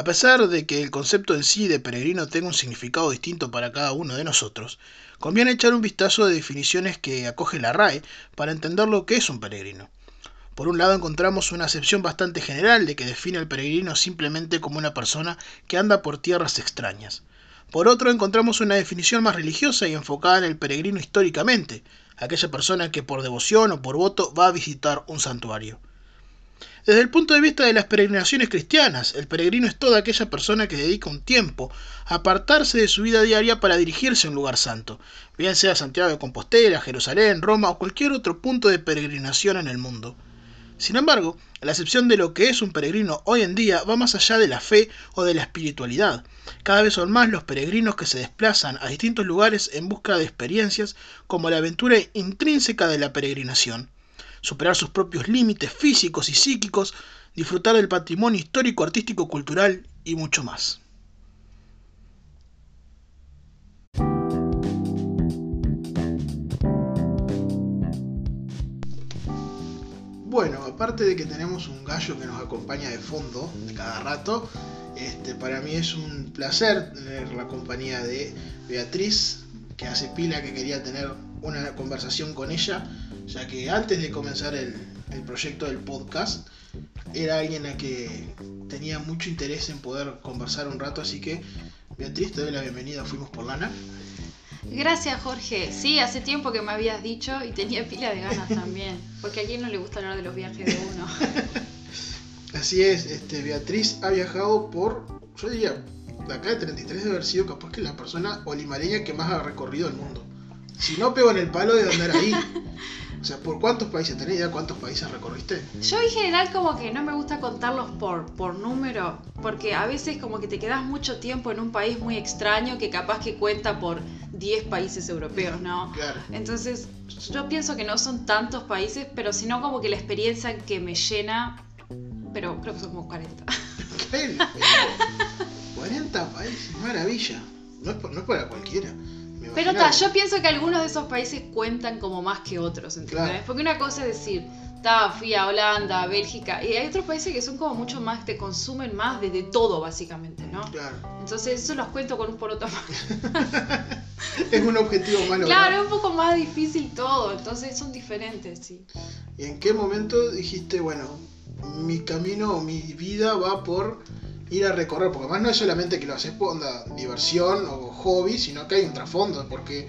A pesar de que el concepto en sí de peregrino tenga un significado distinto para cada uno de nosotros, conviene echar un vistazo de definiciones que acoge la RAE para entender lo que es un peregrino. Por un lado encontramos una acepción bastante general de que define al peregrino simplemente como una persona que anda por tierras extrañas. Por otro encontramos una definición más religiosa y enfocada en el peregrino históricamente, aquella persona que por devoción o por voto va a visitar un santuario. Desde el punto de vista de las peregrinaciones cristianas, el peregrino es toda aquella persona que dedica un tiempo a apartarse de su vida diaria para dirigirse a un lugar santo, bien sea Santiago de Compostela, Jerusalén, Roma o cualquier otro punto de peregrinación en el mundo. Sin embargo, la acepción de lo que es un peregrino hoy en día va más allá de la fe o de la espiritualidad. Cada vez son más los peregrinos que se desplazan a distintos lugares en busca de experiencias como la aventura intrínseca de la peregrinación. Superar sus propios límites físicos y psíquicos, disfrutar del patrimonio histórico, artístico, cultural y mucho más. Bueno, aparte de que tenemos un gallo que nos acompaña de fondo de cada rato, este, para mí es un placer tener la compañía de Beatriz, que hace pila que quería tener una conversación con ella, ya que antes de comenzar el, el proyecto del podcast, era alguien a que tenía mucho interés en poder conversar un rato, así que Beatriz, te doy la bienvenida, fuimos por lana. Gracias, Jorge. Sí, hace tiempo que me habías dicho y tenía pila de ganas también. Porque a quién no le gusta hablar de los viajes de uno. Así es, este, Beatriz ha viajado por, yo diría, de acá de 33 de haber sido capaz que la persona olimareña que más ha recorrido el mundo. Si no pego en el palo de andar ahí. O sea, ¿por cuántos países tenés idea cuántos países recorriste? Yo en general como que no me gusta contarlos por, por número, porque a veces como que te quedas mucho tiempo en un país muy extraño que capaz que cuenta por 10 países europeos, ¿no? Claro. Entonces, yo pienso que no son tantos países, pero sino como que la experiencia que me llena, pero creo que son como 40. ¿Qué? 40 países, maravilla. No es, no es para cualquiera. Pero ta, yo pienso que algunos de esos países cuentan como más que otros, ¿entendés? Claro. Porque una cosa es decir, ta, fui a Holanda, a Bélgica, y hay otros países que son como mucho más, te consumen más de, de todo, básicamente, ¿no? Claro. Entonces, eso los cuento con un poroto más. Es un objetivo malo. Claro, es un poco más difícil todo, entonces son diferentes, sí. ¿Y en qué momento dijiste, bueno, mi camino o mi vida va por ir a recorrer? Porque además no es solamente que lo haces por onda, diversión o hobby, sino que hay un trasfondo, porque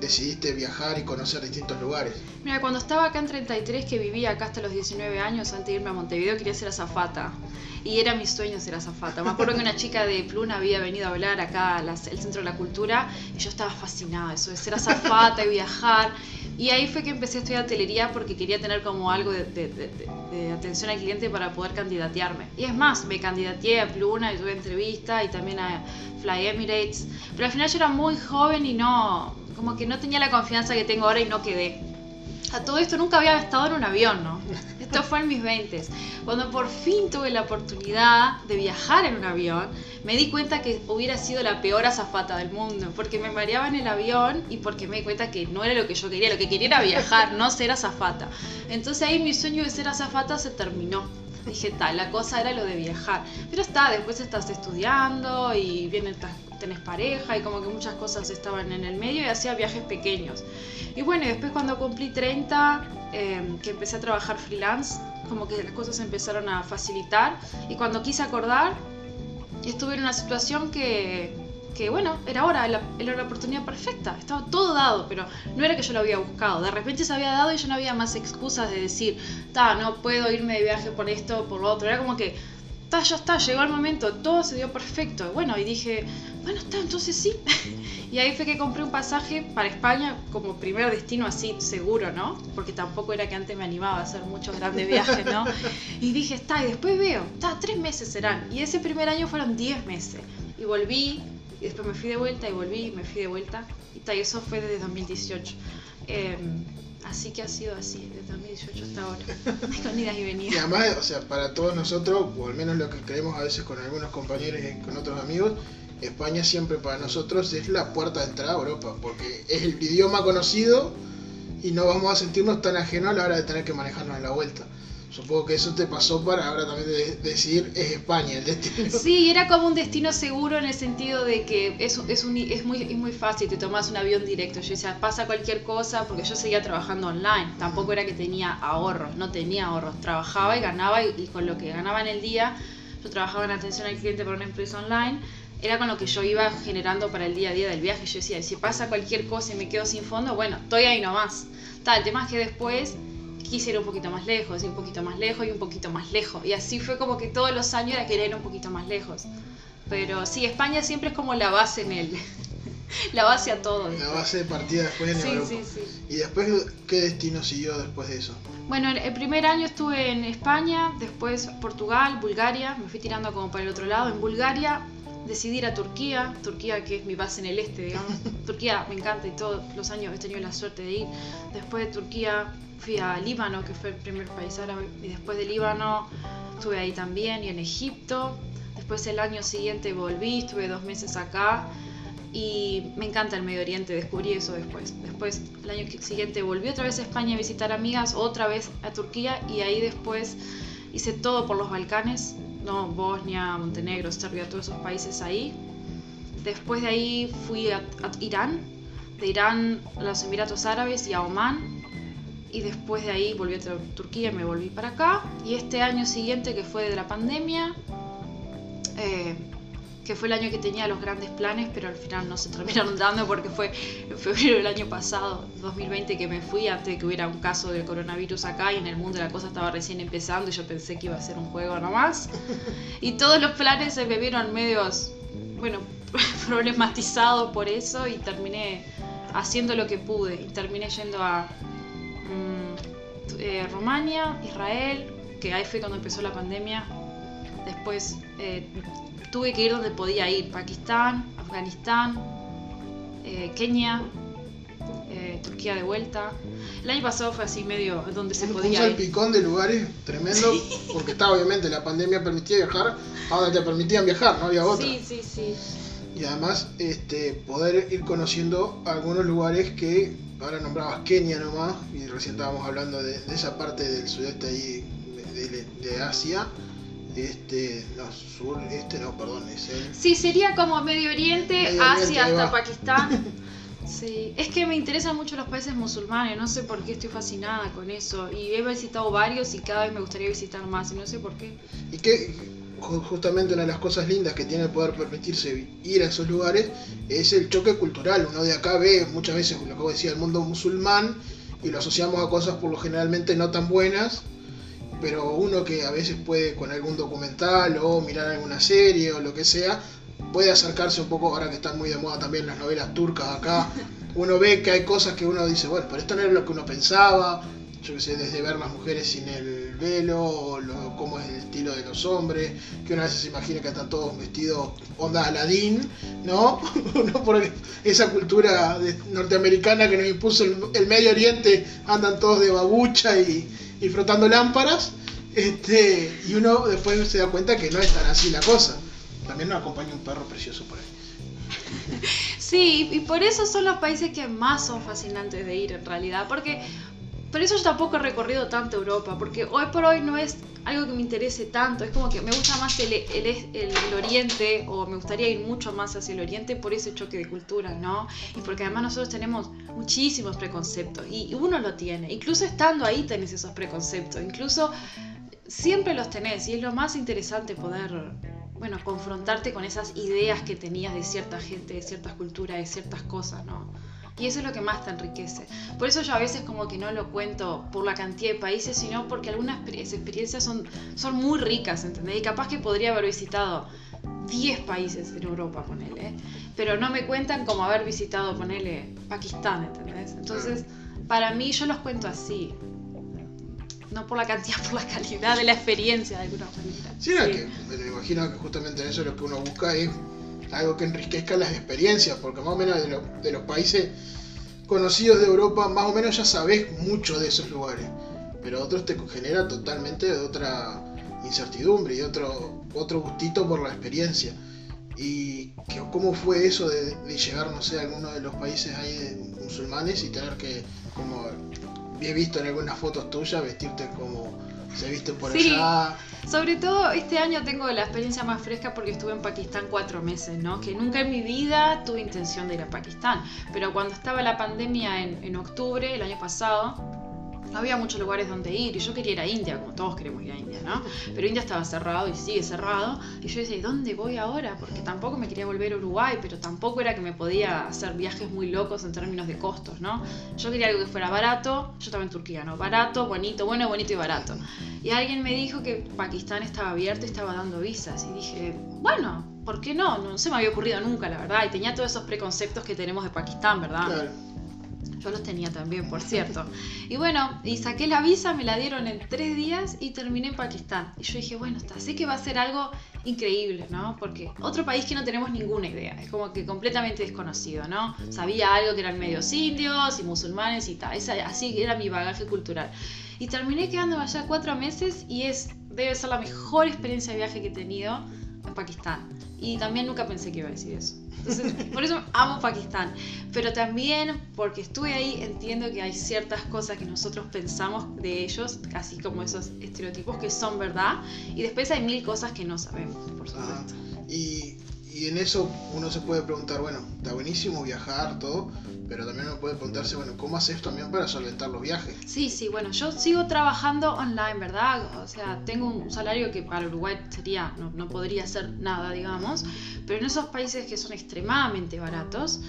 decidiste viajar y conocer distintos lugares. Mira, cuando estaba acá en 33, que vivía acá hasta los 19 años, antes de irme a Montevideo, quería ser azafata. Y era mi sueño ser azafata. Me acuerdo que una chica de Pluna había venido a hablar acá al Centro de la Cultura y yo estaba fascinada, eso de ser azafata y viajar. Y ahí fue que empecé a estudiar hotelería porque quería tener como algo de, de- de- de- atención al cliente para poder candidatearme. Y es más, me candidateé a Pluna y tuve entrevista y también a Fly Emirates. Pero al final yo era muy joven y no, como que no tenía la confianza que tengo ahora y no quedé. A todo esto nunca había estado en un avión, ¿no? Esto fue en mis 20 Cuando por fin tuve la oportunidad de viajar en un avión, me di cuenta que hubiera sido la peor azafata del mundo, porque me mareaba en el avión y porque me di cuenta que no era lo que yo quería, lo que quería era viajar, no ser azafata. Entonces ahí mi sueño de ser azafata se terminó. Dije, tal, la cosa era lo de viajar. Pero está, después estás estudiando y viene, tenés pareja y como que muchas cosas estaban en el medio y hacía viajes pequeños. Y bueno, después cuando cumplí 30, eh, que empecé a trabajar freelance, como que las cosas se empezaron a facilitar. Y cuando quise acordar, estuve en una situación que, que bueno, era ahora, era la oportunidad perfecta. Estaba todo dado, pero no era que yo lo había buscado. De repente se había dado y ya no había más excusas de decir, ta, no puedo irme de viaje por esto por lo otro. Era como que, ta, ya está, llegó el momento, todo se dio perfecto. Bueno, y dije, bueno, está, entonces sí. y ahí fue que compré un pasaje para España como primer destino así seguro, ¿no? Porque tampoco era que antes me animaba a hacer muchos grandes viajes, ¿no? Y dije, está, y después veo, está, tres meses serán. Y ese primer año fueron diez meses. Y volví, y después me fui de vuelta, y volví, y me fui de vuelta. Y ta, y eso fue desde 2018. Eh, así que ha sido así, desde 2018 hasta ahora. Con idas y Y venidas. además, o sea, para todos nosotros, o al menos lo que creemos a veces con algunos compañeros y con otros amigos, España siempre para nosotros es la puerta de entrada a Europa, porque es el idioma conocido y no vamos a sentirnos tan ajenos a la hora de tener que manejarnos en la vuelta. Supongo que eso te pasó para ahora también de- decir es España el destino. Sí, era como un destino seguro en el sentido de que es muy fácil, te tomas un avión directo. Yo decía, pasa cualquier cosa, porque yo seguía trabajando online. Tampoco era que tenía ahorros, no tenía ahorros. Trabajaba y ganaba, y, y con lo que ganaba en el día, yo trabajaba en atención al cliente para una empresa online. Era con lo que yo iba generando para el día a día del viaje. Yo decía, si pasa cualquier cosa y me quedo sin fondo, bueno, estoy ahí nomás. Tal, el tema es que después quise ir un poquito más lejos, y un poquito más lejos, y un poquito más lejos. Y así fue como que todos los años era querer ir un poquito más lejos. Pero sí, España siempre es como la base en él. la base a todo. La base de partida después en Sí, Europa. sí, sí. ¿Y después qué destino siguió después de eso? Bueno, el primer año estuve en España, después Portugal, Bulgaria, me fui tirando como para el otro lado. En Bulgaria decidí ir a Turquía, Turquía que es mi base en el este, digamos. Turquía me encanta y todos los años he tenido la suerte de ir. Después de Turquía fui a Líbano, que fue el primer país árabe, y después de Líbano estuve ahí también, y en Egipto. Después el año siguiente volví, estuve dos meses acá y me encanta el Medio Oriente, descubrí eso después. Después, el año siguiente volví otra vez a España a visitar amigas, otra vez a Turquía y ahí después hice todo por los Balcanes, Bosnia, Montenegro, Serbia, todos esos países ahí. Después de ahí fui a, Irán, de Irán a los Emiratos Árabes y a Omán. Y después de ahí volví a Tur- Turquía y me volví para acá. Y este año siguiente, que fue de la pandemia, eh, que fue el año que tenía los grandes planes, pero al final no se terminaron dando porque fue en febrero del año pasado, 2020, que me fui antes de que hubiera un caso del coronavirus acá y en el mundo la cosa estaba recién empezando y yo pensé que iba a ser un juego nomás. Y todos los planes se me vieron medios, bueno, problematizados por eso y terminé haciendo lo que pude. Y terminé yendo a mm, eh, Rumania, Israel, que ahí fue cuando empezó la pandemia. Después eh, tuve que ir donde podía ir, Pakistán, Afganistán, eh, Kenia, eh, Turquía de vuelta. El año pasado fue así medio donde se un, un podía ir. salpicón de lugares tremendo, porque estaba obviamente la pandemia permitía viajar a donde te permitían viajar, no había otra. Sí, sí, sí. Y además este, poder ir conociendo algunos lugares que ahora nombrabas Kenia nomás, y recién estábamos hablando de, de esa parte del sudeste ahí de, de- de Asia. Este, sur, este no, perdón, es el... Sí, sería como Medio Oriente, Medio Oriente, Asia hasta. Pakistán. Sí, es que me interesan mucho los países musulmanes, no sé por qué estoy fascinada con eso. Y he visitado varios y cada vez me gustaría visitar más, y no sé por qué. Y que ju- justamente una de las cosas lindas que tiene el poder permitirse ir a esos lugares es el choque cultural. Uno de acá ve muchas veces lo que vos decía, el mundo musulmán y lo asociamos a cosas por lo generalmente no tan buenas, pero uno que a veces puede con algún documental o mirar alguna serie o lo que sea, puede acercarse un poco, ahora que están muy de moda también las novelas turcas acá, uno ve que hay cosas que uno dice, bueno, pero esto no era lo que uno pensaba, yo que sé, desde ver las mujeres sin el velo, o lo- cómo es el estilo de los hombres, que una vez se imagina que están todos vestidos onda Aladín, ¿no? no porque esa cultura norteamericana que nos impuso el, el Medio Oriente, andan todos de babucha y, y frotando lámparas, este, y uno después se da cuenta que no es tan así la cosa. También nos acompaña un perro precioso por ahí. Sí, y por eso son los países que más son fascinantes de ir en realidad, porque por eso yo tampoco he recorrido tanto Europa, porque hoy por hoy no es algo que me interese tanto, es como que me gusta más el, el, el- el oriente, o me gustaría ir mucho más hacia el oriente por ese choque de cultura, ¿no? Y porque además nosotros tenemos muchísimos preconceptos, y uno lo tiene, incluso estando ahí tenés esos preconceptos, incluso siempre los tenés, y es lo más interesante poder bueno, confrontarte con esas ideas que tenías de cierta gente, de ciertas culturas, de ciertas cosas, ¿no? Y eso es lo que más te enriquece. Por eso yo a veces como que no lo cuento por la cantidad de países, sino porque algunas exper- experiencias son, son muy ricas, ¿entendés? Y capaz que podría haber visitado 10 países en Europa, ponele. Pero no me cuentan como haber visitado, ponele, Pakistán, ¿entendés? Entonces, para mí yo los cuento así. No por la cantidad, por la calidad de la experiencia de alguna manera. Sí, Sí. que me imagino que justamente eso lo que uno busca es algo que enriquezca las experiencias, porque más o menos de, lo- de los países conocidos de Europa, más o menos ya sabes mucho de esos lugares, pero otros te genera totalmente otra incertidumbre y otro, otro gustito por la experiencia. ¿Y que- cómo fue eso de, llegar, no sé, a alguno de los países ahí musulmanes y tener que, como he visto en algunas fotos tuyas, vestirte como se visten por Sí. allá. Sobre todo este año tengo la experiencia más fresca porque estuve en Pakistán cuatro meses, ¿no? Que nunca en mi vida tuve intención de ir a Pakistán. Pero cuando estaba la pandemia en, en octubre, el año pasado, no había muchos lugares donde ir y yo quería ir a India, como todos queremos ir a India, ¿no? Pero India estaba cerrado y sigue cerrado. Y yo decía, ¿y dónde voy ahora? Porque tampoco me quería volver a Uruguay, pero tampoco era que me podía hacer viajes muy locos en términos de costos, ¿no? Yo quería algo que fuera barato, yo estaba en Turquía, ¿no? Barato, bonito, bueno, bonito y barato. Y alguien me dijo que Pakistán estaba abierto y estaba dando visas. Y dije, bueno, ¿por qué no? No se me había ocurrido nunca, la verdad. Y tenía todos esos preconceptos que tenemos de Pakistán, ¿verdad? Claro. Yo los tenía también, por cierto. Y bueno, y saqué la visa, me la dieron en tres días y terminé en Pakistán. Y yo dije, bueno, está, sé que va a ser algo increíble, ¿no? Porque otro país que no tenemos ninguna idea, es como que completamente desconocido, ¿no? Sabía algo que eran medios indios y musulmanes y tal, así era mi bagaje cultural. Y terminé quedándome allá cuatro meses y es, debe ser la mejor experiencia de viaje que he tenido en Pakistán. Y también nunca pensé que iba a decir eso. Entonces, por eso amo Pakistán. Pero también porque estuve ahí, entiendo que hay ciertas cosas que nosotros pensamos de ellos, así como esos estereotipos que son verdad. Y después hay mil cosas que no sabemos, por Ah, supuesto. y, y en eso uno se puede preguntar, bueno, está buenísimo viajar, todo, pero también uno puede preguntarse, bueno, ¿cómo haces también para solventar los viajes? Sí, sí, bueno, yo sigo trabajando online, ¿verdad? O sea, tengo un salario que para Uruguay sería, no, no podría ser nada, digamos, pero en esos países que son extremadamente baratos,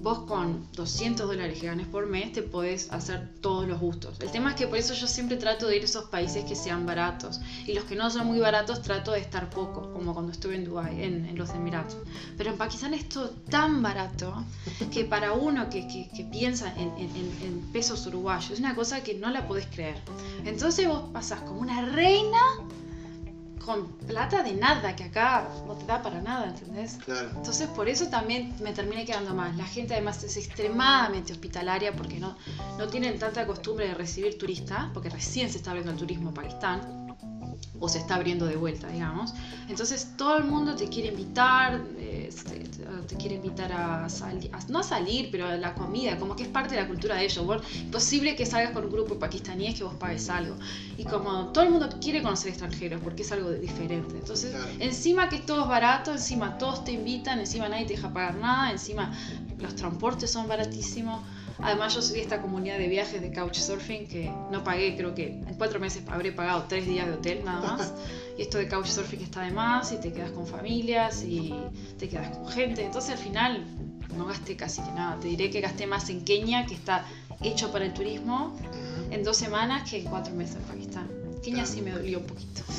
vos con 200 dólares que ganes por mes te podés hacer todos los gustos. El tema es que por eso yo siempre trato de ir a esos países que sean baratos. Y los que no son muy baratos trato de estar poco, como cuando estuve en Dubái, en, en los Emiratos. Pero en Pakistán es tan barato que para uno que, que- piensa en, en- en- en pesos uruguayos es una cosa que no la podés creer. Entonces vos pasás como una reina con plata de nada, que acá no te da para nada, ¿entendés? Claro. Entonces por eso también me terminé quedando más. La gente además es extremadamente hospitalaria porque no, no tienen tanta costumbre de recibir turistas, porque recién se está abriendo el turismo en Pakistán, o se está abriendo de vuelta, digamos. Entonces todo el mundo te quiere invitar, te, te quiere invitar a salir, no a salir, pero a la comida, como que es parte de la cultura de ellos. Vos- imposible que salgas con un grupo pakistaníes que vos pagues algo. Y como todo el mundo quiere conocer extranjeros porque es algo diferente. Entonces, Claro. encima que todo es barato, encima todos te invitan, encima nadie te deja pagar nada, encima los transportes son baratísimos. Además, yo soy de esta comunidad de viajes de Couchsurfing que no pagué, creo que en cuatro meses habré pagado tres días de hotel nada más. Y esto de Couchsurfing está de más, y te quedas con familias, y te quedas con gente. Entonces, al final, no gasté casi que nada. Te diré que gasté más en Kenia, que está hecho para el turismo, en dos semanas que en cuatro meses en Pakistán. Kenia sí me dolió un poquito.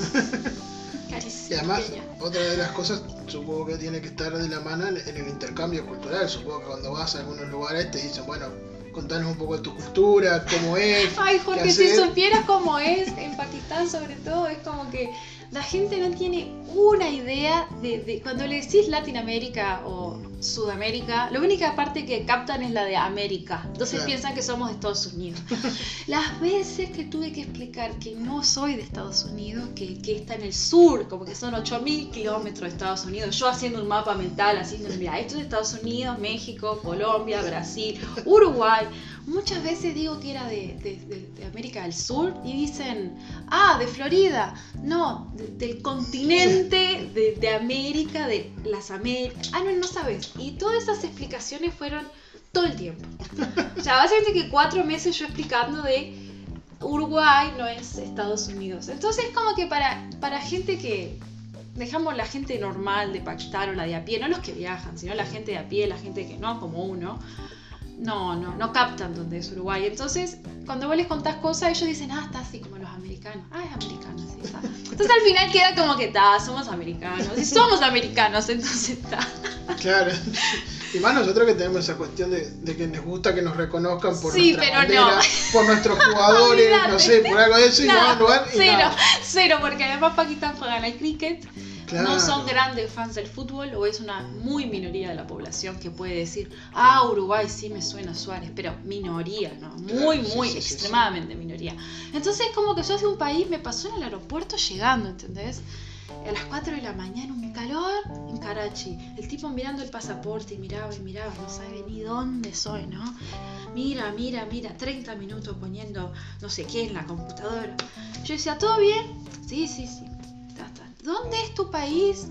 Y Carísimo. además, Kenia. otra de las cosas, supongo que tiene que estar de la mano en, el intercambio cultural. Supongo que cuando vas a algunos lugares te dicen, bueno, contanos un poco de tu cultura, cómo es. Ay, Jorge, si supieras cómo es en Pakistán, sobre todo, es como que la gente no tiene una idea de, de- cuando le decís Latinoamérica o Sudamérica, la única parte que captan es la de América. Entonces Claro. piensan que somos de Estados Unidos. Las veces que tuve que explicar que no soy de Estados Unidos, que, que está en el sur, como que son 8000 kilómetros de Estados Unidos, yo haciendo un mapa mental, haciendo, mira, esto es Estados Unidos, México, Colombia, Brasil, Uruguay. Muchas veces digo que era de, de- de- de América del Sur y dicen, ah, de Florida. No, de- del continente de, de América, de las Américas. Ah, no, no sabes. Y todas esas explicaciones fueron todo el tiempo. O sea, básicamente que cuatro meses yo explicando de Uruguay no es Estados Unidos. Entonces, como que para, para gente que, dejamos la gente normal de Pakistán o la de a pie, no los que viajan, sino la gente de a pie, la gente que no, como uno, no, no, no captan dónde es Uruguay. Entonces, cuando vos les contás cosas, ellos dicen, ah, está así como los americanos. Ah, es americano, sí, está. Entonces al final queda como que está, somos americanos. Y somos americanos, entonces está. Claro. Y más nosotros que tenemos esa cuestión de, de que nos gusta que nos reconozcan por Sí, nuestra pero bandera, no. por nuestros jugadores, no sé, por algo de eso, y lugar y cero, nada. cero, porque además Pakistán juegan al cricket. Claro. No son grandes fans del fútbol o es una muy minoría de la población que puede decir, ah, Uruguay sí me suena Suárez, pero minoría, ¿no? Muy, Claro, muy, sí, sí, sí. extremadamente minoría. Entonces como que yo hace un país me pasó en el aeropuerto llegando, ¿entendés? a las 4 de la mañana, un calor en Karachi. El tipo mirando el pasaporte y miraba y miraba, no sabe ni dónde soy, ¿no? Mira, mira, mira, 30 minutos poniendo no sé qué en la computadora. Yo decía, ¿todo bien? Sí, sí, sí. ¿Dónde es tu país?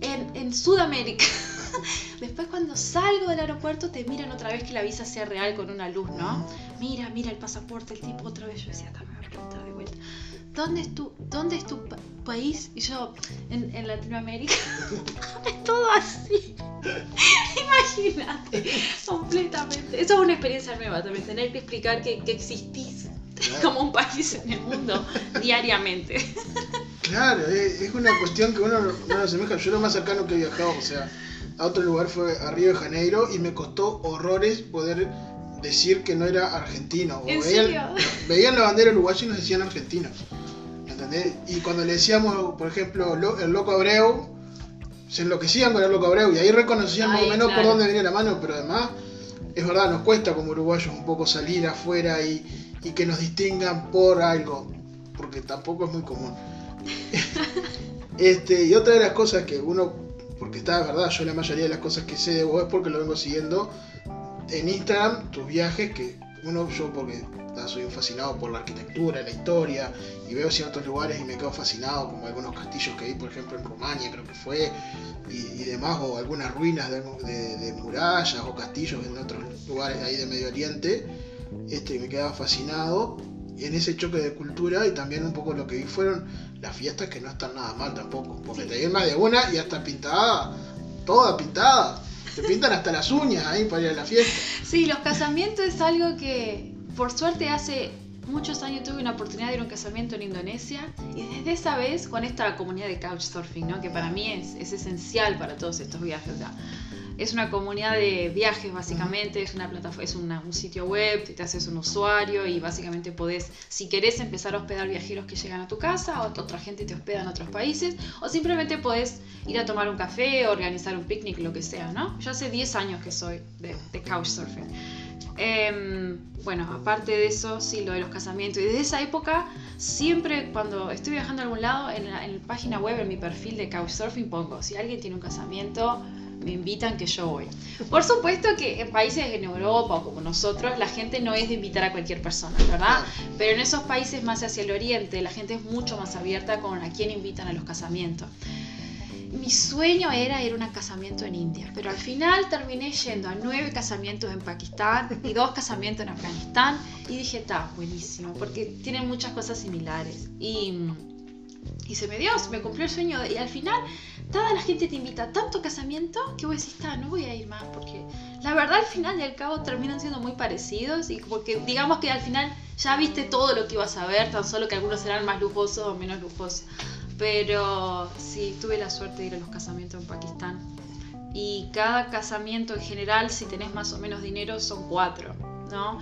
En, en Sudamérica. Después cuando salgo del aeropuerto te miran otra vez que la visa sea real con una luz, ¿no? Mira, mira el pasaporte, el tipo otra vez. Yo decía, dame a preguntar de vuelta. ¿Dónde es tu, dónde es tu país? Y yo, en, en Latinoamérica. es todo así. Imagínate, completamente. Eso es una experiencia nueva también, tener que explicar que, que existís como un país en el mundo diariamente. Claro, es una cuestión que uno no lo asemeja. Yo lo más cercano que he viajado, o sea, a otro lugar fue a Río de Janeiro y me costó horrores poder decir que no era argentino. ¿En veían, veían, la bandera uruguaya y nos decían argentinos. ¿Entendés? Y cuando le decíamos, por ejemplo, el loco Abreu, se enloquecían con el loco Abreu y ahí reconocían más o menos por dónde venía la mano, pero además, es verdad, nos cuesta como uruguayos un poco salir afuera y, y que nos distingan por algo, porque tampoco es muy común. Este, y otra de las cosas que uno porque está, verdad, yo la mayoría de las cosas que sé de vos es porque lo vengo siguiendo en Instagram, tus viajes, que uno, yo porque soy un fascinado por la arquitectura, la historia, y veo ciertos lugares y me quedo fascinado, como algunos castillos que vi, por ejemplo, en Rumania, creo que fue, y, demás, o algunas ruinas de, murallas o castillos en otros lugares ahí de Medio Oriente, este, me quedaba fascinado en ese choque de cultura y también un poco lo que vi fueron las fiestas que no están nada mal tampoco, porque te más de una y hasta pintada, toda pintada. Te pintan hasta las uñas ahí para ir a la fiesta. Sí, los casamientos es algo que por suerte hace muchos años tuve una oportunidad de ir a un casamiento en Indonesia y desde esa vez con esta comunidad de couchsurfing, ¿no? que para mí es, es esencial para todos estos viajes. Es una comunidad de viajes básicamente, es una plataforma, es un sitio web, te haces un usuario y básicamente podés, si querés empezar a hospedar viajeros que llegan a tu casa o otra gente te hospeda en otros países o simplemente podés ir a tomar un café, organizar un picnic, lo que sea, ¿no? Yo hace 10 años que soy de, de Couchsurfing. Em, bueno, aparte de eso, sí, lo de los casamientos. Y desde esa época, siempre cuando estoy viajando a algún lado, en la, en la página web, en mi perfil de Couchsurfing, pongo, si alguien tiene un casamiento, me invitan que yo voy. Por supuesto que en países en Europa o como nosotros, la gente no es de invitar a cualquier persona, ¿verdad? Pero en esos países más hacia el oriente, la gente es mucho más abierta con a quién invitan a los casamientos. Mi sueño era ir a un casamiento en India, pero al final terminé yendo a nueve casamientos en Pakistán y dos casamientos en Afganistán y dije, está, buenísimo, porque tienen muchas cosas similares. Y, y se me dio, se me cumplió el sueño y al final toda la gente te invita a tanto casamiento que vos decís, no voy a ir más, porque la verdad al final y al cabo terminan siendo muy parecidos y porque digamos que al final ya viste todo lo que ibas a ver, tan solo que algunos serán más lujosos o menos lujosos. Pero sí, tuve la suerte de ir a los casamientos en Pakistán. Y cada casamiento en general, si tenés más o menos dinero, son cuatro, ¿no?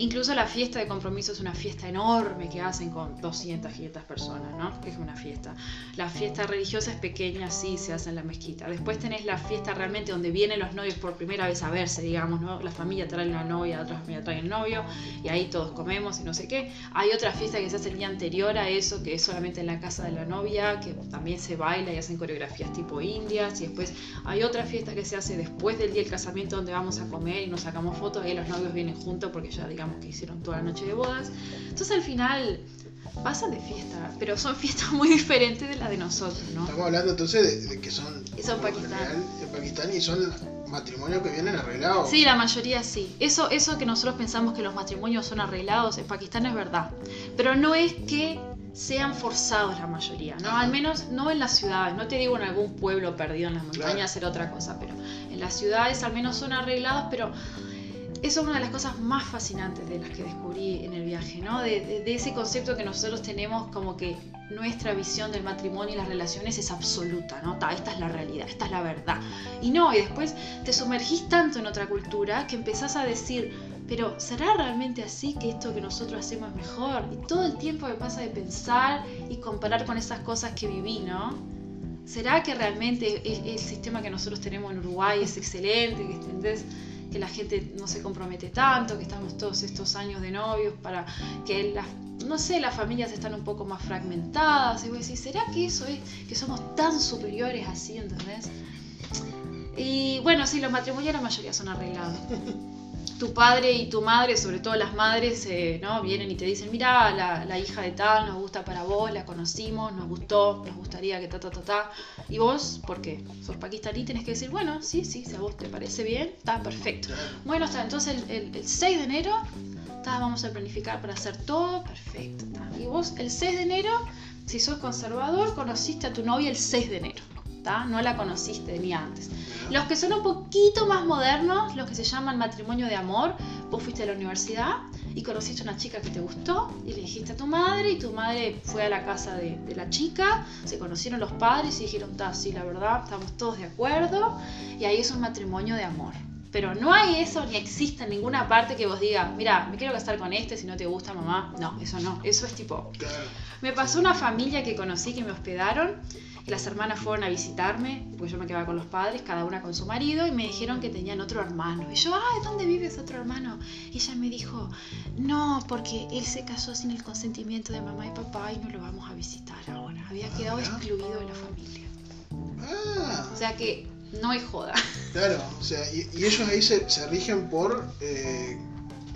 Incluso la fiesta de compromiso es una fiesta enorme que hacen con 200, 500 personas, ¿no? Es una fiesta. La fiesta religiosa es pequeña, sí, se hace en la mezquita. Después tenés la fiesta realmente donde vienen los novios por primera vez a verse, digamos, ¿no? La familia trae la novia, otra familia trae el novio, y ahí todos comemos y no sé qué. Hay otra fiesta que se hace el día anterior a eso, que es solamente en la casa de la novia, que también se baila y hacen coreografías tipo indias, y después hay otra fiesta que se hace después del día del casamiento donde vamos a comer y nos sacamos fotos, y los novios vienen juntos porque ya digamos que hicieron toda la noche de bodas. Entonces al final pasan de fiesta, pero son fiestas muy diferentes de las de nosotros, ¿no? Estamos hablando entonces de, que son, son Pakistán. Pakistán y son matrimonios que vienen arreglados. Sí, la mayoría sí. Eso, eso que nosotros pensamos que los matrimonios son arreglados en Pakistán es verdad. Pero no es que sean forzados la mayoría, ¿no? Al menos no en las ciudades, no te digo en algún pueblo perdido en las montañas hacer otra cosa, pero en las ciudades al menos son arreglados, pero eso es una de las cosas más fascinantes de las que descubrí en el viaje, ¿no? De, ese concepto que nosotros tenemos como que nuestra visión del matrimonio y las relaciones es absoluta, ¿no? esta es la realidad, esta es la verdad. Y no, y después te sumergís tanto en otra cultura que empezás a decir, pero ¿será realmente así que esto que nosotros hacemos es mejor? Y todo el tiempo me pasa de pensar y comparar con esas cosas que viví, ¿no? ¿Será que realmente el, sistema que nosotros tenemos en Uruguay es excelente? ¿Entendés? Que la gente no se compromete tanto, que estamos todos estos años de novios para que las, no sé, las familias están un poco más fragmentadas. Y voy a decir, ¿será que eso es, que somos tan superiores así, ¿entendés? Y bueno, sí, los matrimonios la mayoría son arreglados. tu padre y tu madre, sobre todo las madres, eh, ¿no? Vienen y te dicen, mira, la, hija de tal nos gusta para vos, la conocimos, nos gustó, nos gustaría que ta, ta, ta, ta. Y vos, ¿por qué? Sos pakistaní, tenés que decir, bueno, sí, sí, si a vos te parece bien, está perfecto. Bueno, está, entonces el, el, 6 de enero, está, vamos a planificar para hacer todo, perfecto. Y vos, el 6 de enero, si sos conservador, conociste a tu novia el 6 de enero. No la conociste ni antes. Los que son un poquito más modernos, los que se llaman matrimonio de amor, vos fuiste a la universidad y conociste a una chica que te gustó y le dijiste a tu madre y tu madre fue a la casa de, la chica, se conocieron los padres y dijeron, sí, la verdad, estamos todos de acuerdo y ahí es un matrimonio de amor. Pero no hay eso ni existe en ninguna parte que vos digas, mira, me quiero casar con este si no te gusta mamá. No, eso no. Eso es tipo. Me pasó una familia que conocí que me hospedaron las hermanas fueron a visitarme, porque yo me quedaba con los padres, cada una con su marido, y me dijeron que tenían otro hermano. Y yo, ay, ¿dónde vives otro hermano? Y ella me dijo, no, porque él se casó sin el consentimiento de mamá y papá y no lo vamos a visitar ahora. Había quedado excluido de la familia. Ah. O sea que no hay joda. Claro, o sea, y, ellos ahí se, se rigen por eh,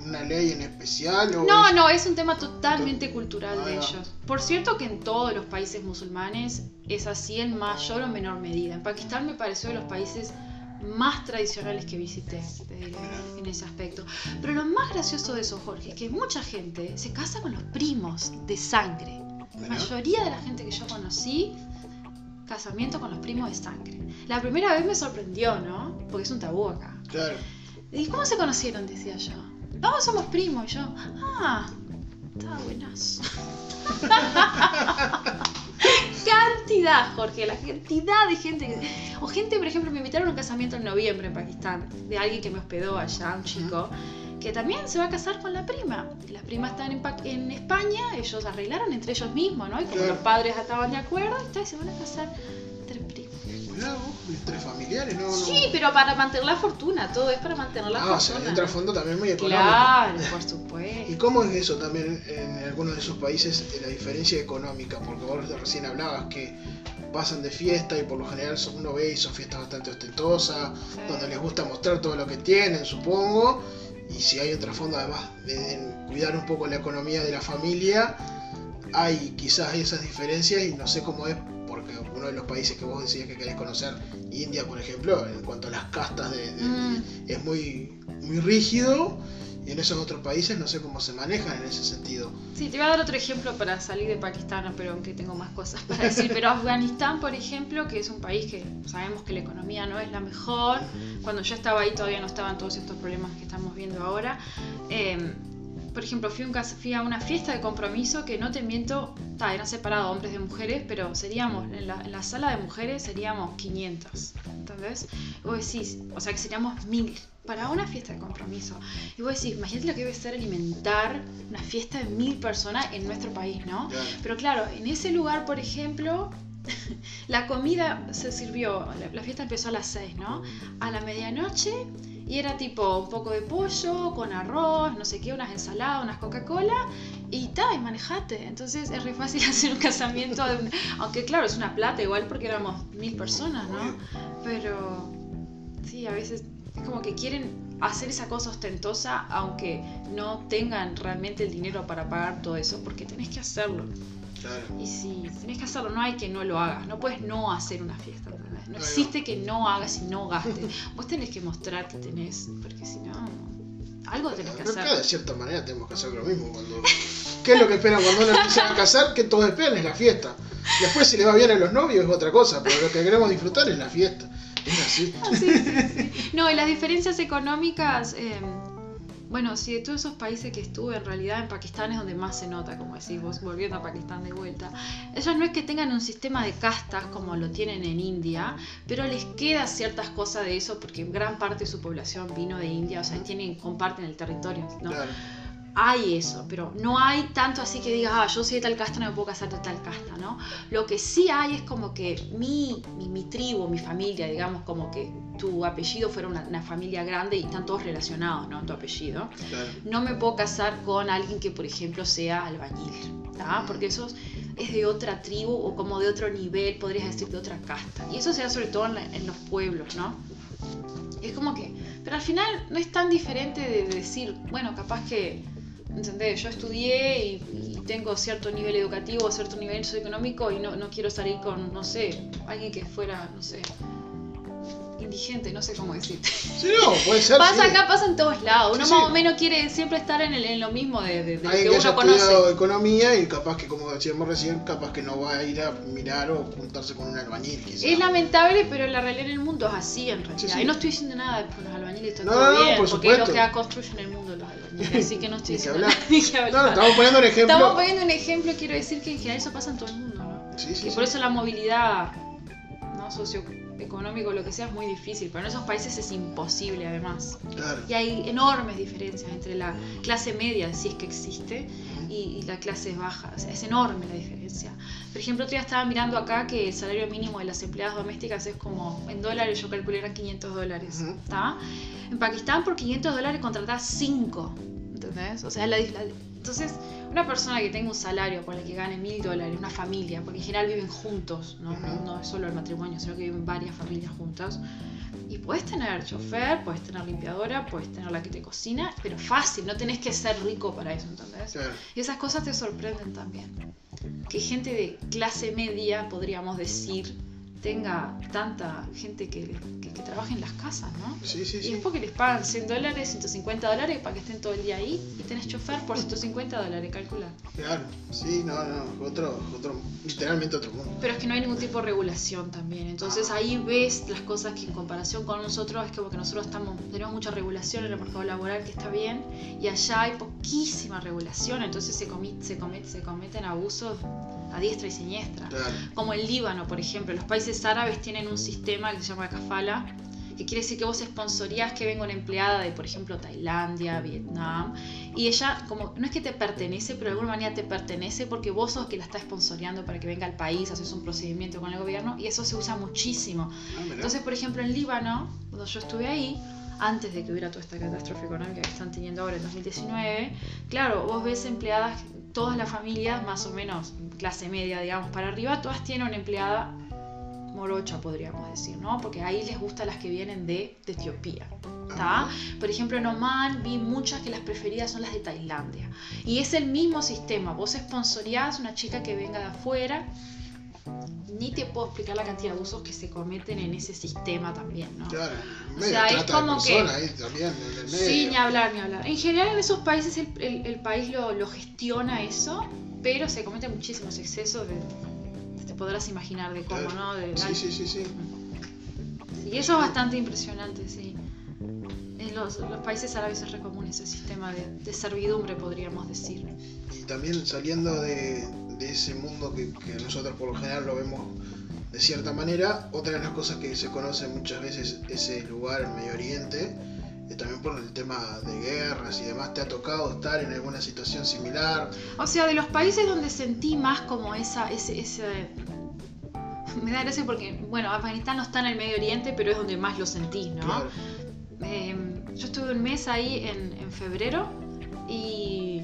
una ley en especial? O no, no, es un tema totalmente cultural de ellos. Por cierto que en todos los países musulmanes es así en mayor o menor medida. En Pakistán me pareció de los países más tradicionales que visité, en ese aspecto. Pero lo más gracioso de eso, Jorge, es que mucha gente se casa con los primos de sangre. La mayoría de la gente que yo conocí, casamiento con los primos de sangre. La primera vez me sorprendió, ¿no? Porque es un tabú acá. Claro. ¿Y cómo se conocieron? Decía yo. No, somos primos. Y yo, ah, está buenas. cantidad, Jorge, la cantidad de gente. O gente, por ejemplo, me invitaron a un casamiento en noviembre en Pakistán, de alguien que me hospedó allá, un chico, que también se va a casar con la prima. Las primas están en, en España, ellos arreglaron entre ellos mismos, ¿no? Y como los padres estaban de acuerdo, y se van a casar entre familiares, ¿no? Sí, pero para mantener la fortuna, todo es para mantener la fortuna. Ah, o sea, un trasfondo también muy económico. Claro, por supuesto. ¿Y cómo es eso también en algunos de esos países, la diferencia económica? Porque vos recién hablabas que pasan de fiesta y por lo general uno ve y son fiestas bastante ostentosas, donde les gusta mostrar todo lo que tienen, supongo. Y si hay un trasfondo además de cuidar un poco la economía de la familia, hay quizás esas diferencias y no sé cómo es porque uno de los países que vos decías que querés conocer, India, por ejemplo, en cuanto a las castas, de, mm. es muy, muy rígido. Y en esos otros países no sé cómo se manejan en ese sentido. Sí, te voy a dar otro ejemplo para salir de Pakistán, pero aunque tengo más cosas para decir. Pero Afganistán, por ejemplo, que es un país que sabemos que la economía no es la mejor. Cuando yo estaba ahí todavía no estaban todos estos problemas que estamos viendo ahora. Eh, por ejemplo, fui, a una fiesta de compromiso que no te miento, eran separados hombres de mujeres, pero seríamos, en la, sala de mujeres seríamos 500, ¿entendés? Y vos decís, o sea que seríamos mil para una fiesta de compromiso. Y vos decís, imagínate lo que debe ser alimentar una fiesta de mil personas en nuestro país, ¿no? Pero claro, en ese lugar, por ejemplo, la comida se sirvió, la, fiesta empezó a las 6, ¿no? A la medianoche y era tipo un poco de pollo con arroz, no sé qué, unas ensaladas, unas Coca-Cola y tal, y manejate. Entonces es re fácil hacer un casamiento, aunque claro, es una plata igual porque éramos mil personas, ¿no? Pero sí, a veces es como que quieren hacer esa cosa ostentosa aunque no tengan realmente el dinero para pagar todo eso, porque tenés que hacerlo. Y si tenés que hacerlo, no hay que no lo hagas. No puedes no hacer una fiesta. No existe que no hagas y no gastes. Vos tenés que mostrar que tenés, porque si no, algo tenés que hacer. de cierta manera tenemos que hacer lo mismo. Cuando... ¿Qué es lo que esperan cuando uno va a casar? Que todos esperan es la fiesta. Después, si le va bien a los novios, es otra cosa, pero lo que queremos disfrutar es la fiesta. Es así. Ah, sí, sí, sí. No, y las diferencias económicas. Eh, bueno, sí, de todos esos países que estuve, en realidad en Pakistán es donde más se nota, como decís vos, volviendo a Pakistán de vuelta. Ellos no es que tengan un sistema de castas como lo tienen en India, pero les queda ciertas cosas de eso porque gran parte de su población vino de India, o sea, tienen, comparten el territorio, ¿no? Hay eso, pero no hay tanto así que digas, ah, yo soy de tal casta, no me puedo casar de tal casta, ¿no? Lo que sí hay es como que mi, mi, mi tribu, mi familia, digamos, como que tu apellido fuera una, una familia grande y están todos relacionados, ¿no? Tu apellido. Claro. No me puedo casar con alguien que, por ejemplo, sea albañil, ¿tá? Porque eso es de otra tribu o como de otro nivel, podrías decir, de otra casta. Y eso se da sobre todo en, la- en los pueblos, ¿no? Es como que, pero al final no es tan diferente de decir, bueno, capaz que, ¿entendés? Yo estudié y, y tengo cierto nivel educativo, cierto nivel socioeconómico y no, no quiero salir con, no sé, alguien que fuera, no sé, indigente, no sé cómo decirte. Sí, no, puede ser. Pasa sí. acá, pasa en todos lados. Uno Sí, más sí. o menos quiere siempre estar en, el- en lo mismo de, de- de que que haya uno conoce. economía y capaz que, como decíamos recién, capaz que no va a ir a mirar o juntarse con un albañil. quizá. Es lamentable, pero la realidad en el mundo es así en realidad. Y no estoy diciendo nada de los albañiles, está No, todo no, no, bien, por porque es lo supuesto. que construyen el mundo los albañiles. Así que no estoy diciendo nada. No, no, estamos poniendo un ejemplo. Estamos poniendo un ejemplo, quiero decir que en general eso pasa en todo el mundo, ¿no? Sí, sí, y por eso la movilidad ¿no? Socioeconómico, lo que sea, es muy difícil. Pero en esos países es imposible, además. Claro. Y hay enormes diferencias entre la clase media, si es que existe, y, y la clase baja. O sea, es enorme la diferencia. Por ejemplo, otro día estaba mirando acá que el salario mínimo de las empleadas domésticas es como, en dólares yo calculé eran 500 dólares. Ujú. ¿tá? En Pakistán por 500 dólares contratás 5. ¿Entendés? O sea, la, la- entonces, una persona que tenga un salario por el que gane 1000 dólares, una familia, porque en general viven juntos, ¿no? No- Ujú. no es solo el matrimonio, sino que viven varias familias juntas. Y puedes tener chofer, puedes tener limpiadora, puedes tener la que te cocina, pero fácil, no tenés que ser rico para eso, ¿entendés? Claro. Y esas cosas te sorprenden también. Que gente de clase media, podríamos decir, tenga tanta gente que, que, que trabaje en las casas, ¿no? Sí, sí, Y sí. es porque les pagan 100 dólares, 150 dólares para que estén todo el día ahí y tenés chofer por 150 dólares, calcula. Claro. Sí, no, no. Otro, otro, literalmente otro mundo. Pero es que no hay ningún tipo de regulación también. Entonces ahí ves las cosas que en comparación con nosotros es como que nosotros estamos, tenemos mucha regulación en el mercado laboral que está bien y allá hay poquísima regulación. Entonces se, comi- se, se cometen abusos a diestra y siniestra. Claro. Como el Líbano, por ejemplo. Los países árabes tienen un sistema que se llama kafala, que quiere decir que vos sponsorías que venga una empleada de, por ejemplo, Tailandia, Vietnam, y ella, como, no es que te pertenece, pero de alguna manera te pertenece porque vos sos que la está sponsoreando para que venga al país, haces un procedimiento con el gobierno, y eso se usa muchísimo. Ah. Entonces, por ejemplo, en Líbano, cuando yo estuve ahí, antes de que hubiera toda esta catástrofe económica que están teniendo ahora en 2019, claro, vos ves empleadas, todas las familias, más o menos clase media, digamos, para arriba, todas tienen una empleada morocha, podríamos decir, ¿no? Porque ahí les gustan las que vienen de, de Etiopía. ¿tá? Por ejemplo, en Oman vi muchas que las preferidas son las de Tailandia. Y es el mismo sistema. Vos sponsorías una chica que venga de afuera. Ni te puedo explicar la cantidad de abusos que se cometen en ese sistema también, ¿no? Claro. O sea, es de como que- personas ahí también, en el medio. Sí, ni hablar, ni hablar. En general en esos países el, el- el país lo, lo gestiona eso, pero se cometen muchísimos excesos de, te podrás imaginar de cómo, Claro. ¿no? De- Sí, sí, sí, sí. Y eso es bastante impresionante, sí. En los, los países árabes es re común ese sistema de, de servidumbre, podríamos decir. Y también saliendo de, de ese mundo que, que nosotros por lo general lo vemos de cierta manera, otra de las cosas que se conoce muchas veces ese lugar, el Medio Oriente, es también por el tema de guerras y demás. ¿Te ha tocado estar en alguna situación similar? O sea, de los países donde sentí más como esa, ese, ese... Me da gracia porque, bueno, Afganistán no está en el Medio Oriente, pero es donde más lo sentí, ¿no? Claro. Eh, yo estuve un mes ahí en, en febrero y,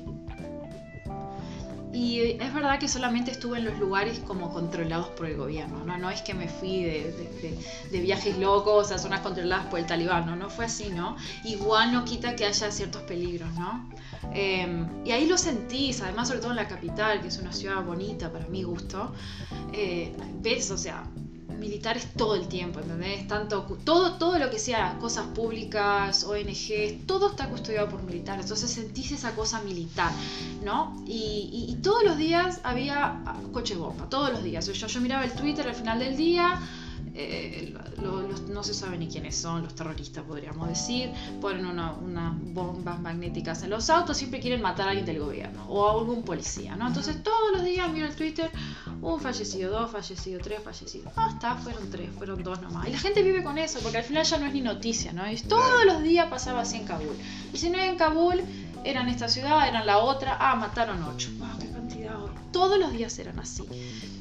y es verdad que solamente estuve en los lugares como controlados por el gobierno, no, no es que me fui de, viajes locos a zonas controladas por el talibán, no, no fue así, ¿no? Igual no quita que haya ciertos peligros, ¿no? Eh, y ahí lo sentís, además sobre todo en la capital, que es una ciudad bonita para mi gusto, eh, ves, o sea, militares todo el tiempo, ¿entendés? Tanto, todo, todo lo que sea cosas públicas, ONG, todo está custodiado por militares, entonces sentís esa cosa militar, ¿no? Y, y- y todos los días había ah, coche bomba, todos los días. Yo, yo miraba el Twitter al final del día, eh, lo- los- no se sabe ni quiénes son, los terroristas podríamos decir, ponen una- unas bombas magnéticas en los autos, siempre quieren matar a alguien del gobierno o a algún policía, ¿no? Entonces todos los días miro el Twitter, un fallecido, dos fallecidos, tres fallecidos. Ah, está, fueron tres, fueron dos nomás. Y la gente vive con eso, porque al final ya no es ni noticia, ¿no? Y todos los días pasaba así en Kabul. Y si no es en Kabul, eran esta ciudad, eran la otra, ah, mataron ocho. Ah, qué cantidad. Todos los días eran así.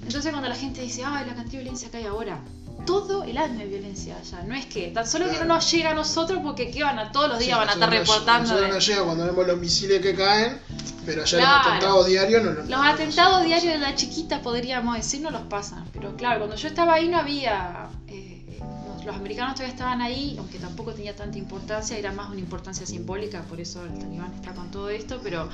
Entonces cuando la gente dice, ay, la cantidad de violencia que hay ahora, todo el año hay violencia allá. No es que, tan solo que no nos llega a nosotros porque ¿qué van a todos los días Sí, van a estar reportando. nosotros de- no llega cuando vemos los misiles que caen, pero ya Claro. los atentados diarios no los Los atentados diarios de la chiquita, podríamos decir, no los pasan. Pero claro, cuando yo estaba ahí no había... los- americanos todavía estaban ahí, aunque tampoco tenía tanta importancia, era más una importancia simbólica, por eso el talibán está con todo esto, pero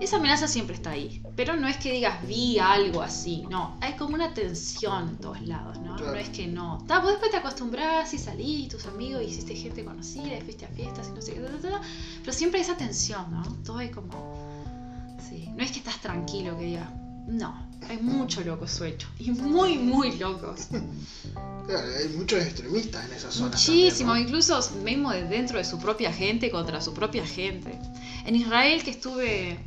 esa amenaza siempre está ahí. Pero no es que digas, vi algo así, no, hay como una tensión en todos lados, ¿no? Claro. No es que no. Ta, vos después te acostumbras y salís, tus amigos, hiciste gente conocida, y fuiste a fiestas y no sé qué, ta, ta, ta, pero siempre hay esa tensión, ¿no? Todo hay como... Sí, no es que estás tranquilo que digas, no, hay mucho loco suelto y muy, muy locos. Claro, hay muchos extremistas en esa zona. Muchísimo, también, incluso mismo de dentro de su propia gente contra su propia gente. En Israel que estuve,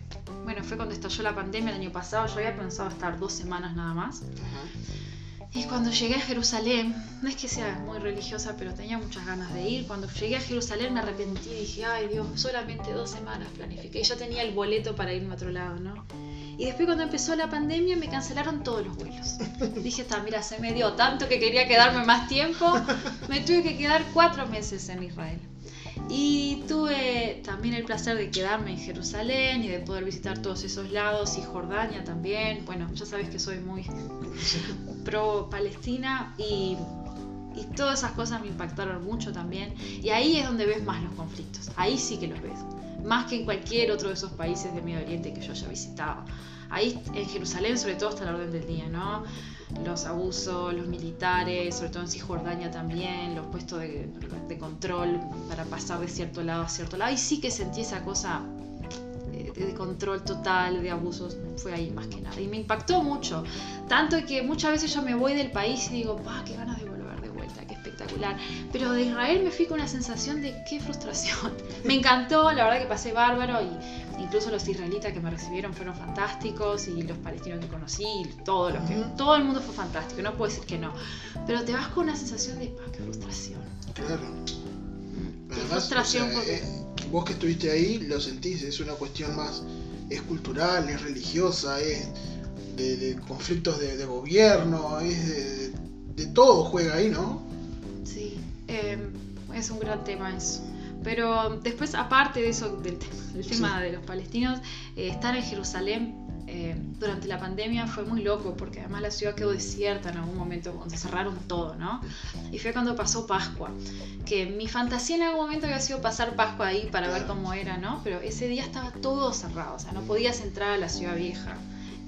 bueno, fue cuando estalló la pandemia el año pasado, yo había pensado estar dos semanas nada más. Y cuando llegué a Jerusalén, no es que sea muy religiosa, pero tenía muchas ganas de ir. Cuando llegué a Jerusalén me arrepentí y dije, ay Dios, solamente dos semanas planifiqué. Y ya tenía el boleto para irme a otro lado, ¿no? Y después cuando empezó la pandemia me cancelaron todos los vuelos. Dije, está, mira, se me dio tanto que quería quedarme más tiempo. Me tuve que quedar cuatro meses en Israel. Y tuve también el placer de quedarme en Jerusalén y de poder visitar todos esos lados y Jordania también. Bueno, ya sabes que soy muy pro Palestina y, y todas esas cosas me impactaron mucho también. Y ahí es donde ves más los conflictos. Ahí sí que los ves. Más que en cualquier otro de esos países de Medio Oriente que yo haya visitado. Ahí en Jerusalén sobre todo está la orden del día, ¿no? Los abusos, los militares, sobre todo en Cisjordania también, los puestos de, control para pasar de cierto lado a cierto lado. Y sí que sentí esa cosa eh, de, control total, de abusos, fue ahí más que nada. Y me impactó mucho. Tanto que muchas veces yo me voy del país y digo, ¡pah, qué ganas de espectacular! Pero de Israel me fui con una sensación de qué frustración. Me encantó, la verdad que pasé bárbaro y incluso los israelitas que me recibieron fueron fantásticos y los palestinos que conocí, y todo, lo que, todo el mundo fue fantástico, no puedo decir que no. Pero te vas con una sensación de, ¡pah, qué frustración! Claro. Qué Además, frustración o sea, porque... eh, vos que estuviste ahí lo sentís, es una cuestión más, es cultural, es religiosa, es de, de conflictos de, de gobierno, es de, de todo juega ahí, ¿no? Eh, es un gran tema eso. Pero después, aparte de eso, del, te- del tema de los palestinos, eh, estar en Jerusalén eh, durante la pandemia fue muy loco, porque además la ciudad quedó desierta en algún momento, cuando cerraron todo, ¿no? Y fue cuando pasó Pascua, que mi fantasía en algún momento había sido pasar Pascua ahí para ver cómo era, ¿no? Pero ese día estaba todo cerrado, o sea, no podías entrar a la ciudad vieja.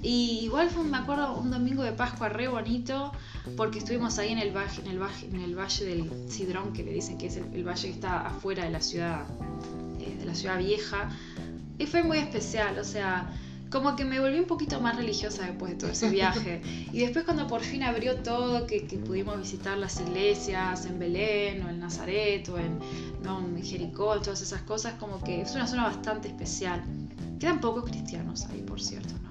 Y igual fue, me acuerdo, un domingo de Pascua re bonito, porque estuvimos ahí en el valle, en el valle, en el valle del Sidrón, que le dicen que es el, el valle que está afuera de la ciudad, eh, de la ciudad vieja. Y fue muy especial, o sea, como que me volví un poquito más religiosa después de todo ese viaje. Y después cuando por fin abrió todo, que, que pudimos visitar las iglesias en Belén o en Nazaret o en, no, en Jericó, todas esas cosas, como que es una zona bastante especial. Quedan pocos cristianos ahí, por cierto, ¿no?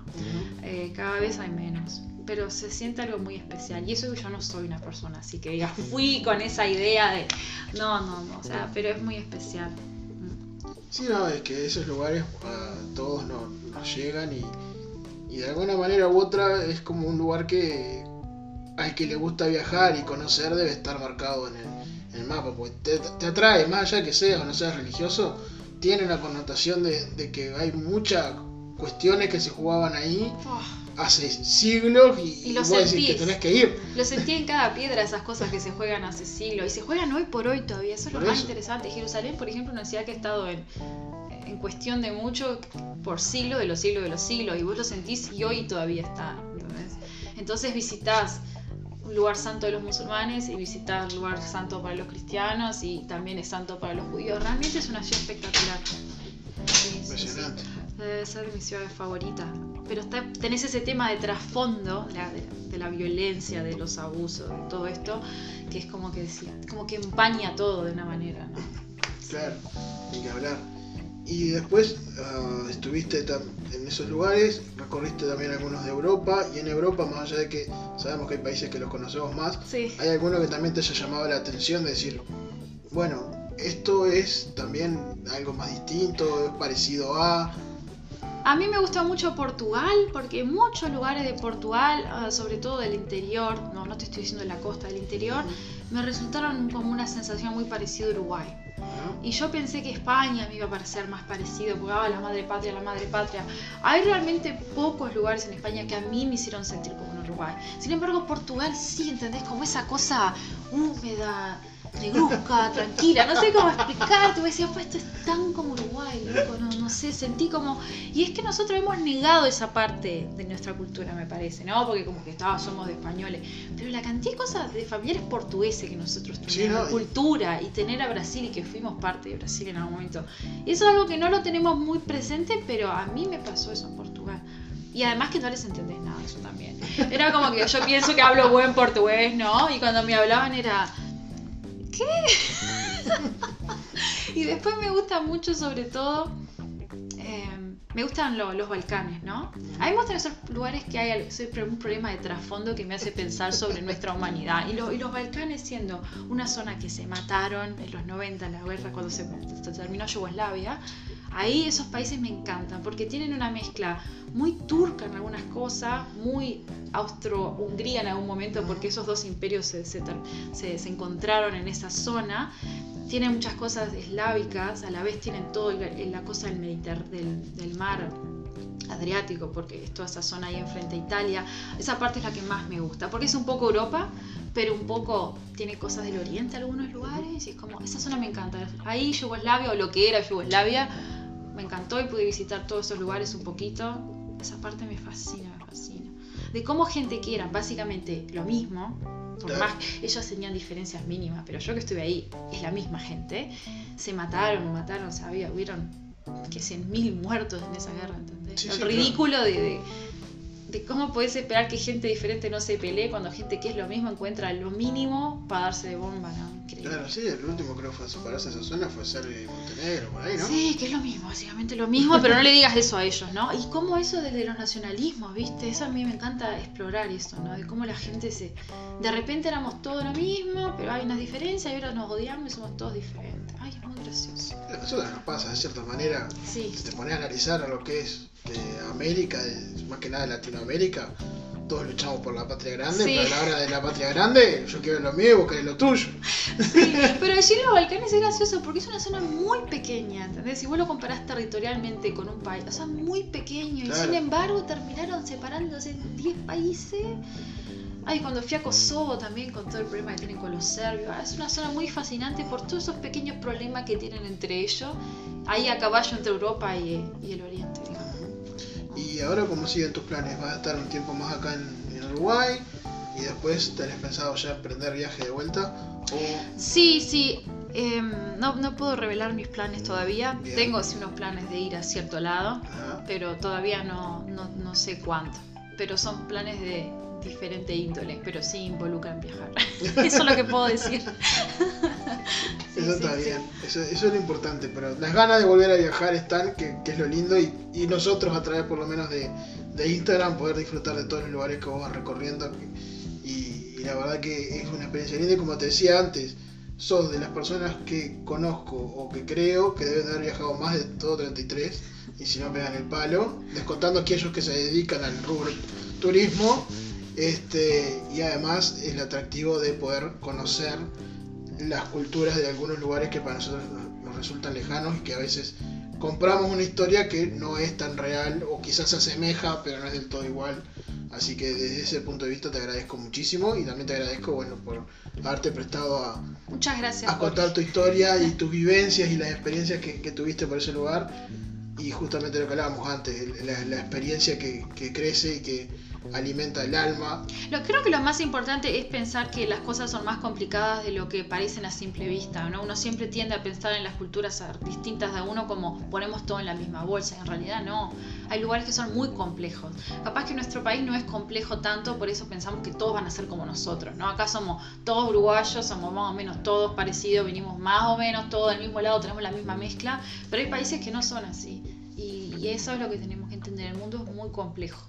Eh, cada vez hay menos. Pero se siente algo muy especial. Y eso que yo no soy una persona así que diga, fui con esa idea de. No, no, no. O sea, pero es muy especial. Mm. Sí, no, es que esos lugares a todos nos, nos llegan y, y de alguna manera u otra es como un lugar que al que le gusta viajar y conocer debe estar marcado en el, en el mapa, porque te, te atrae, más allá que seas o no seas religioso, tiene una connotación de, de que hay muchas cuestiones que se jugaban ahí Oh, hace siglos y, Y lo vos decís que tenés que ir. lo sentí en cada piedra, esas cosas que se juegan hace siglos. Y se juegan hoy por hoy todavía. Eso es lo más interesante. Jerusalén, por ejemplo, una ciudad que ha estado en, en cuestión de mucho por siglos de los siglos de los siglos. Y vos lo sentís y hoy todavía está. ¿entendés? Entonces visitas un lugar santo de los musulmanes y visitas un lugar santo para los cristianos y también es santo para los judíos. Realmente es una ciudad espectacular. Sí, sí, sí. Debe ser mi ciudad favorita. Pero está, tenés ese tema de trasfondo de la, de, de la violencia, de los abusos, de todo esto, que es como que, decir- como que empaña todo de una manera, ¿no? Claro, hay que hablar. Y después ah, estuviste en esos lugares, recorriste también algunos de Europa, y en Europa, más allá de que sabemos que hay países que los conocemos más, Sí. ¿hay alguno que también te haya llamado la atención de decir, bueno, esto es también algo más distinto, es parecido a... A mí me gusta mucho Portugal, porque muchos lugares de Portugal, ah, sobre todo del interior, no, no te estoy diciendo de la costa, del interior, me resultaron como una sensación muy parecida a Uruguay. Y yo pensé que España me iba a parecer más parecido, porque ah, la madre patria, la madre patria. Hay realmente pocos lugares en España que a mí me hicieron sentir como en Uruguay. Sin embargo, Portugal sí, ¿entendés? Como esa cosa húmeda, negruzca, tranquila, no sé cómo explicar, tú decías, pues esto es tan como Uruguay, loco, no, no sé, sentí como... Y es que nosotros hemos negado esa parte de nuestra cultura, me parece, ¿no? Porque como que estaba, somos de españoles, pero la cantidad de cosas de familiares portugueses que nosotros tenemos, cultura, y tener a Brasil y que fuimos parte de Brasil en algún momento, eso es algo que no lo tenemos muy presente, pero a mí me pasó eso en Portugal. Y además que no les entendés nada, eso también. Era como que yo pienso que hablo buen portugués, ¿no? Y cuando me hablaban era ¿qué? y después me gusta mucho, sobre todo, em, me gustan los Balcanes, ¿no? A mí me gustan esos lugares que hay un problema de trasfondo que me hace pensar sobre nuestra humanidad. Y, y, los Balcanes siendo una zona que se mataron en los 90, en la guerra, cuando se, se terminó Yugoslavia, Ahí esos países me encantan porque tienen una mezcla muy turca en algunas cosas, muy austro-hungría en algún momento porque esos dos imperios se, se, encontraron en esa zona. Tienen muchas cosas eslávicas, a la vez tienen todo la cosa del, del, del mar Adriático, porque es toda esa zona ahí enfrente a Italia. Esa parte es la que más me gusta, porque es un poco Europa, pero un poco tiene cosas del Oriente en algunos lugares, y es como, esa zona me encanta. Ahí Yugoslavia, o lo que era Yugoslavia, me encantó y pude visitar todos esos lugares un poquito. Esa parte me fascina, me fascina. De cómo gente que era básicamente lo mismo, por más ellos tenían diferencias mínimas, pero yo que estuve ahí, es la misma gente, se mataron, mataron, había, hubieron que 100.000 muertos en esa guerra, ¿entendés? El ridículo de, de, cómo puedes esperar que gente diferente no se pelee cuando gente que es lo mismo encuentra lo mínimo para darse de bomba, ¿no? Claro, sí, el último creo fue separarse esa zona fue Serbia y Montenegro, por ahí, ¿no? Sí, que es lo mismo, básicamente lo mismo, pero no le digas eso a ellos, ¿no? Y cómo eso desde los nacionalismos, ¿viste? Eso a mí me encanta explorar eso, ¿no? De cómo la gente se... De repente éramos todos lo mismo, pero hay unas diferencias y ahora nos odiamos y somos todos diferentes. Ay, es muy gracioso. Eso nos pasa, de cierta manera. Sí. Si te pones a analizar a lo que es de América, más que nada de Latinoamérica, todos luchamos por la patria grande, pero a la hora de la patria grande, yo quiero lo mío y vos querés lo tuyo. Sí, pero allí en los Balcanes es gracioso porque es una zona muy pequeña, ¿entendés? Si vos lo comparás territorialmente con un país, o sea, muy pequeño, y sin embargo terminaron separándose en 10 países. Ay, cuando fui a Kosovo también con todo el problema que tienen con los serbios, ah, es una zona muy fascinante por todos esos pequeños problemas que tienen entre ellos, ahí a caballo entre Europa y, y el Oriente. ¿Y ahora cómo siguen tus planes? ¿Vas a estar un tiempo más acá en, Uruguay? ¿Y después tenés pensado ya emprender viaje de vuelta? Sí, sí. Em, no, no, puedo revelar mis planes todavía. Tengo sí unos planes de ir a cierto lado, pero todavía no, no, no sé cuánto. Pero son planes de, diferente índole, pero sí involucran viajar. eso es lo que puedo decir. eso está bien, Eso, eso, es lo importante, pero las ganas de volver a viajar están, que, es lo lindo, y, y, nosotros a través por lo menos de, de, Instagram poder disfrutar de todos los lugares que vos vas recorriendo. Y, y, la verdad que es una experiencia linda y como te decía antes, sos de las personas que conozco o que creo que deben haber viajado más de todo 33 y si no pegan el palo, descontando aquellos que se dedican al rubro turismo este, y además el atractivo de poder conocer las culturas de algunos lugares que para nosotros nos resultan lejanos y que a veces compramos una historia que no es tan real o quizás se asemeja pero no es del todo igual. Así que desde ese punto de vista te agradezco muchísimo y también te agradezco bueno por haberte prestado a, Muchas gracias, a contar tu historia y tus vivencias y las experiencias que, que tuviste por ese lugar y justamente lo que hablábamos antes, la, la experiencia que, que crece y que alimenta el alma. Lo, creo que lo más importante es pensar que las cosas son más complicadas de lo que parecen a simple vista. ¿no? Uno siempre tiende a pensar en las culturas distintas de uno como ponemos todo en la misma bolsa. En realidad no. Hay lugares que son muy complejos. Capaz que nuestro país no es complejo tanto, por eso pensamos que todos van a ser como nosotros. ¿no? Acá somos todos uruguayos, somos más o menos todos parecidos, venimos más o menos todos del mismo lado, tenemos la misma mezcla, pero hay países que no son así. Y eso es lo que tenemos que entender. El mundo es muy complejo.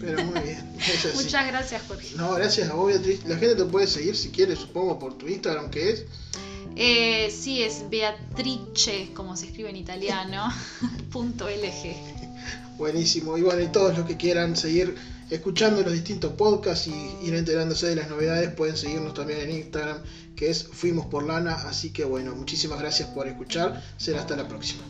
Pero muy bien. Muchas gracias, Jorge. No, gracias a vos, Beatriz. La gente te puede seguir si quiere, supongo, por tu Instagram, que es. Eh, sí, es Beatrice, como se escribe en italiano, punto LG. Buenísimo. Y bueno, y todos los que quieran seguir escuchando los distintos podcasts y ir enterándose de las novedades, pueden seguirnos también en Instagram, que es Fuimos por Lana. Así que bueno, muchísimas gracias por escuchar. Será hasta la próxima.